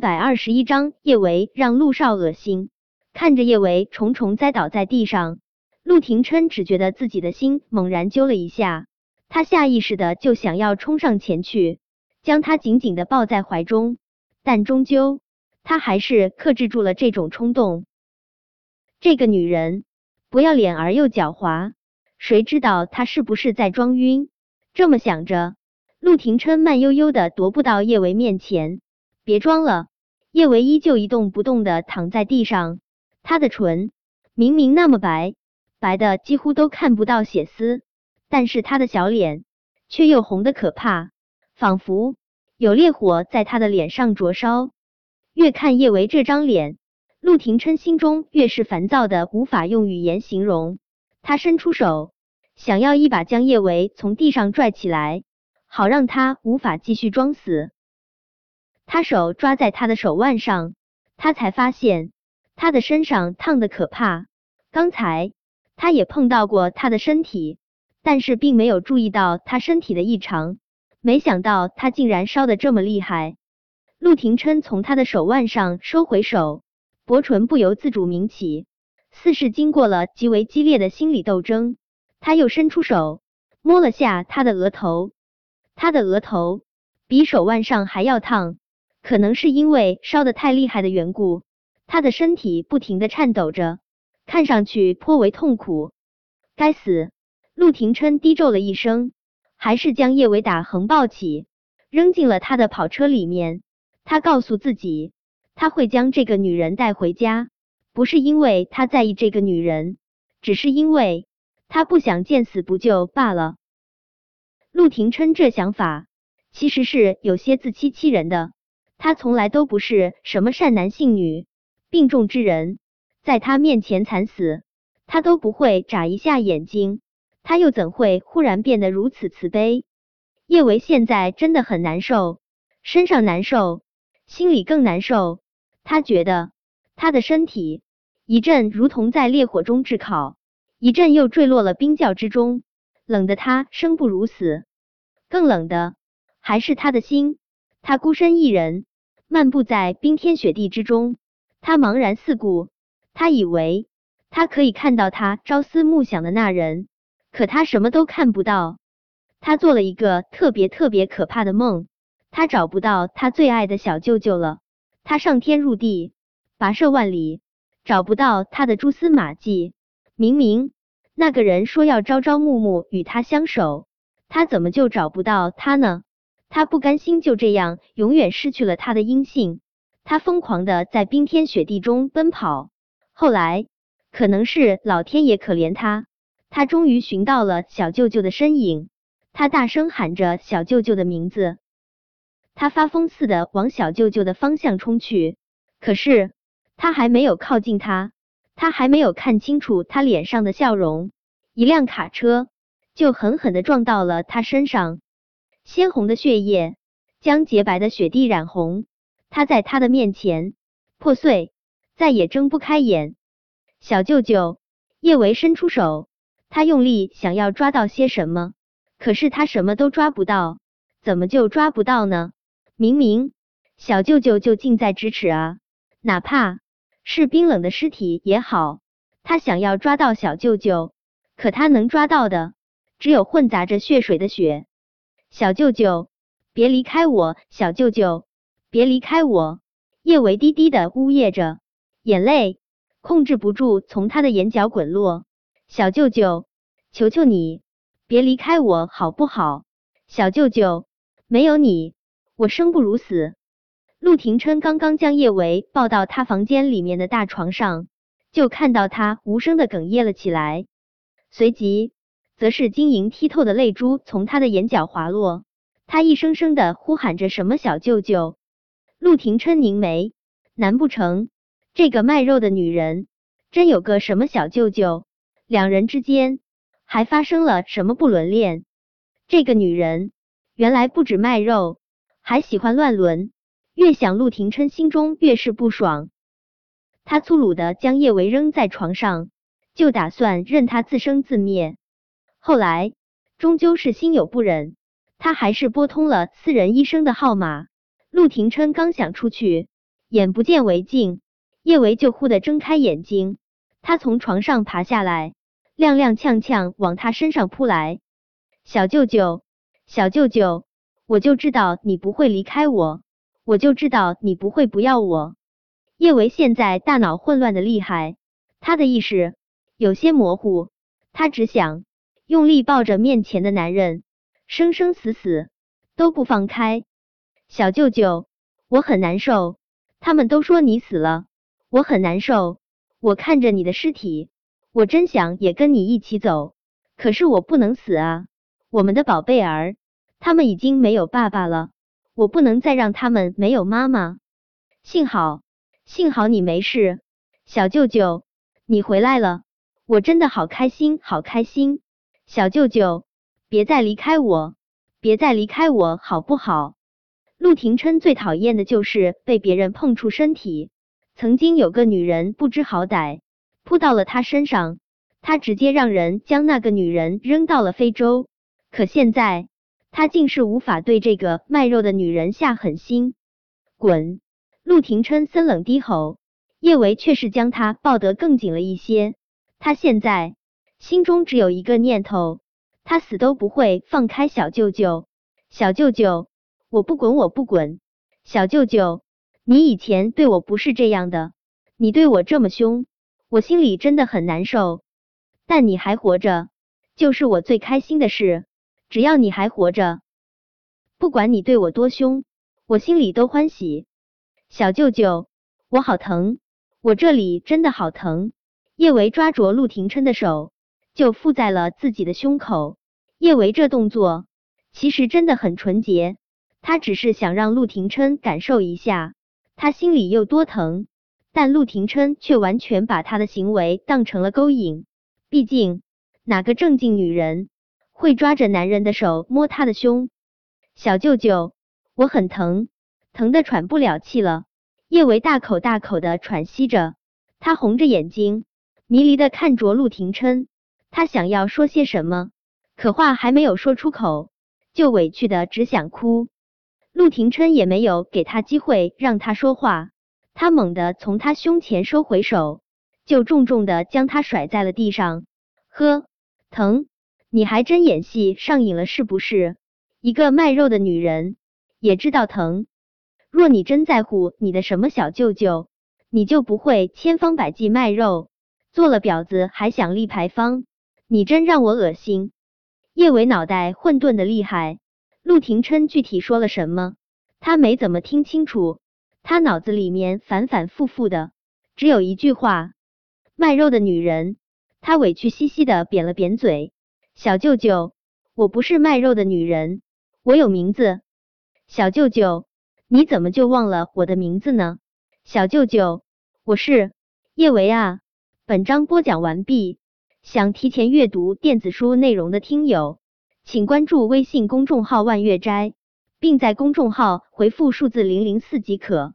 百二十一章，叶维让陆少恶心。看着叶维重重栽倒在地上，陆廷琛只觉得自己的心猛然揪了一下，他下意识的就想要冲上前去，将他紧紧的抱在怀中，但终究他还是克制住了这种冲动。这个女人不要脸而又狡猾，谁知道她是不是在装晕？这么想着，陆廷琛慢悠悠的踱步到叶维面前。别装了，叶维依旧一动不动的躺在地上，他的唇明明那么白，白的几乎都看不到血丝，但是他的小脸却又红的可怕，仿佛有烈火在他的脸上灼烧。越看叶维这张脸，陆廷琛心中越是烦躁的无法用语言形容。他伸出手，想要一把将叶维从地上拽起来，好让他无法继续装死。他手抓在他的手腕上，他才发现他的身上烫的可怕。刚才他也碰到过他的身体，但是并没有注意到他身体的异常。没想到他竟然烧的这么厉害。陆廷琛从他的手腕上收回手，薄唇不由自主抿起，似是经过了极为激烈的心理斗争。他又伸出手摸了下他的额头，他的额头比手腕上还要烫。可能是因为烧的太厉害的缘故，他的身体不停的颤抖着，看上去颇为痛苦。该死！陆廷琛低咒了一声，还是将叶伟打横抱起，扔进了他的跑车里面。他告诉自己，他会将这个女人带回家，不是因为他在意这个女人，只是因为他不想见死不救罢了。陆廷琛这想法其实是有些自欺欺人的。他从来都不是什么善男信女、病重之人，在他面前惨死，他都不会眨一下眼睛。他又怎会忽然变得如此慈悲？叶维现在真的很难受，身上难受，心里更难受。他觉得他的身体一阵如同在烈火中炙烤，一阵又坠落了冰窖之中，冷得他生不如死。更冷的还是他的心，他孤身一人。漫步在冰天雪地之中，他茫然四顾。他以为他可以看到他朝思暮想的那人，可他什么都看不到。他做了一个特别特别可怕的梦，他找不到他最爱的小舅舅了。他上天入地，跋涉万里，找不到他的蛛丝马迹。明明那个人说要朝朝暮暮与他相守，他怎么就找不到他呢？他不甘心就这样永远失去了他的音信，他疯狂的在冰天雪地中奔跑。后来，可能是老天爷可怜他，他终于寻到了小舅舅的身影。他大声喊着小舅舅的名字，他发疯似的往小舅舅的方向冲去。可是，他还没有靠近他，他还没有看清楚他脸上的笑容，一辆卡车就狠狠的撞到了他身上。鲜红的血液将洁白的雪地染红，他在他的面前破碎，再也睁不开眼。小舅舅叶维伸出手，他用力想要抓到些什么，可是他什么都抓不到。怎么就抓不到呢？明明小舅舅就近在咫尺啊！哪怕是冰冷的尸体也好，他想要抓到小舅舅，可他能抓到的只有混杂着血水的血。小舅舅，别离开我！小舅舅，别离开我！叶维低低的呜咽着，眼泪控制不住从他的眼角滚落。小舅舅，求求你，别离开我好不好？小舅舅，没有你，我生不如死。陆廷琛刚刚将叶维抱到他房间里面的大床上，就看到他无声的哽咽了起来，随即。则是晶莹剔透的泪珠从他的眼角滑落，他一声声的呼喊着什么小舅舅。陆廷琛凝眉，难不成这个卖肉的女人真有个什么小舅舅？两人之间还发生了什么不伦恋？这个女人原来不止卖肉，还喜欢乱伦。越想陆廷琛心中越是不爽，他粗鲁的将叶维扔在床上，就打算任他自生自灭。后来终究是心有不忍，他还是拨通了私人医生的号码。陆廷琛刚想出去，眼不见为净。叶维就忽的睁开眼睛，他从床上爬下来，踉踉跄跄往他身上扑来。小舅舅，小舅舅，我就知道你不会离开我，我就知道你不会不要我。叶维现在大脑混乱的厉害，他的意识有些模糊，他只想用力抱着面前的男人，生生死死都不放开。小舅舅，我很难受，他们都说你死了。我很难受，我看着你的尸体，我真想也跟你一起走，可是我不能死啊！我们的宝贝儿，他们已经没有爸爸了，我不能再让他们没有妈妈。幸好，幸好你没事，小舅舅，你回来了，我真的好开心，好开心！小舅舅，别再离开我，别再离开我，好不好？陆廷琛最讨厌的就是被别人碰触身体。曾经有个女人不知好歹，扑到了他身上，他直接让人将那个女人扔到了非洲。可现在他竟是无法对这个卖肉的女人下狠心。滚！陆廷琛森冷低吼，叶维却是将他抱得更紧了一些。他现在心中只有一个念头，他死都不会放开小舅舅。小舅舅，我不滚，我不滚！小舅舅。你以前对我不是这样的，你对我这么凶，我心里真的很难受。但你还活着，就是我最开心的事。只要你还活着，不管你对我多凶，我心里都欢喜。小舅舅，我好疼，我这里真的好疼。叶维抓着陆廷琛的手，就附在了自己的胸口。叶维这动作其实真的很纯洁，他只是想让陆廷琛感受一下。他心里有多疼，但陆廷琛却完全把他的行为当成了勾引。毕竟哪个正经女人会抓着男人的手摸他的胸？小舅舅，我很疼，疼的喘不了气了。叶维大口大口的喘息着，他红着眼睛，迷离的看着陆廷琛。他想要说些什么，可话还没有说出口，就委屈的只想哭。陆廷琛也没有给他机会让他说话，他猛地从他胸前收回手，就重重的将他甩在了地上。呵，疼！你还真演戏上瘾了是不是？一个卖肉的女人也知道疼。若你真在乎你的什么小舅舅，你就不会千方百计卖肉，做了婊子还想立牌坊，你真让我恶心。叶伟脑袋混沌的厉害。陆廷琛具体说了什么，他没怎么听清楚。他脑子里面反反复复的只有一句话：卖肉的女人。他委屈兮兮的扁了扁嘴：“小舅舅，我不是卖肉的女人，我有名字。小舅舅，你怎么就忘了我的名字呢？小舅舅，我是叶维啊。”本章播讲完毕。想提前阅读电子书内容的听友。请关注微信公众号“万月斋”，并在公众号回复数字零零四即可。